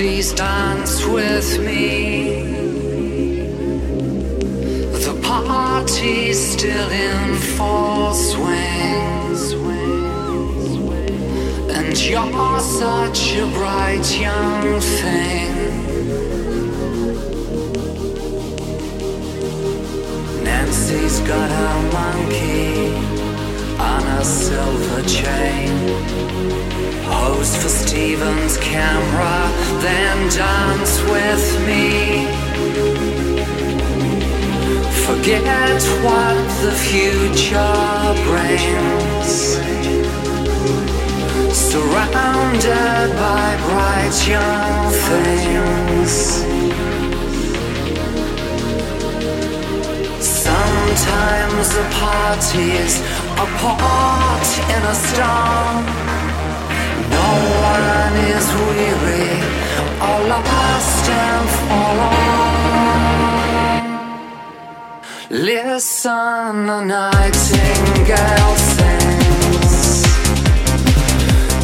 Please dance with me. The party's still in full swing. And you're such a bright young thing. Nancy's got her monkey on a silver chain. Pose for Steven's camera, then dance with me. Forget what the future brings. Surrounded by bright young things. Sometimes the party's a pot in a storm. Listen, a nightingale sings.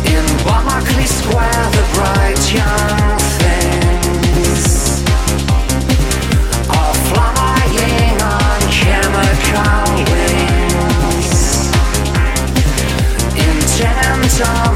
In Berkeley Square. The bright young things are flying on chemical wings, intent on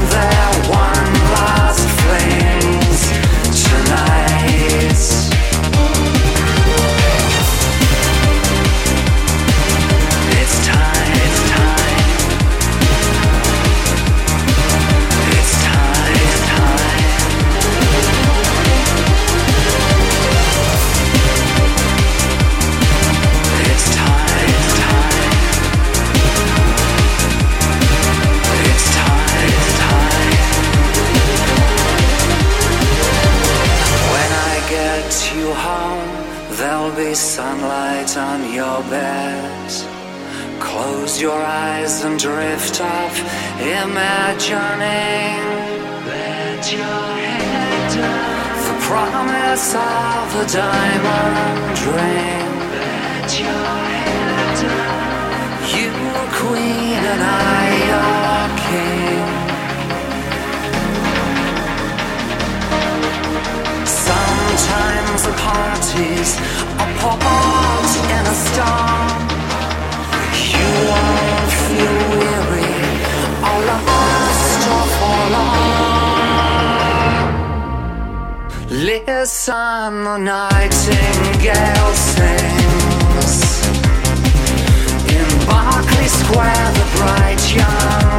The parties are pot in a star. You won't feel weary or lost or forlorn. Listen, the nightingale sings in Berkeley Square. The bright young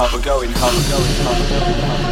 how we're going, how we're going, how we're going. How we're going.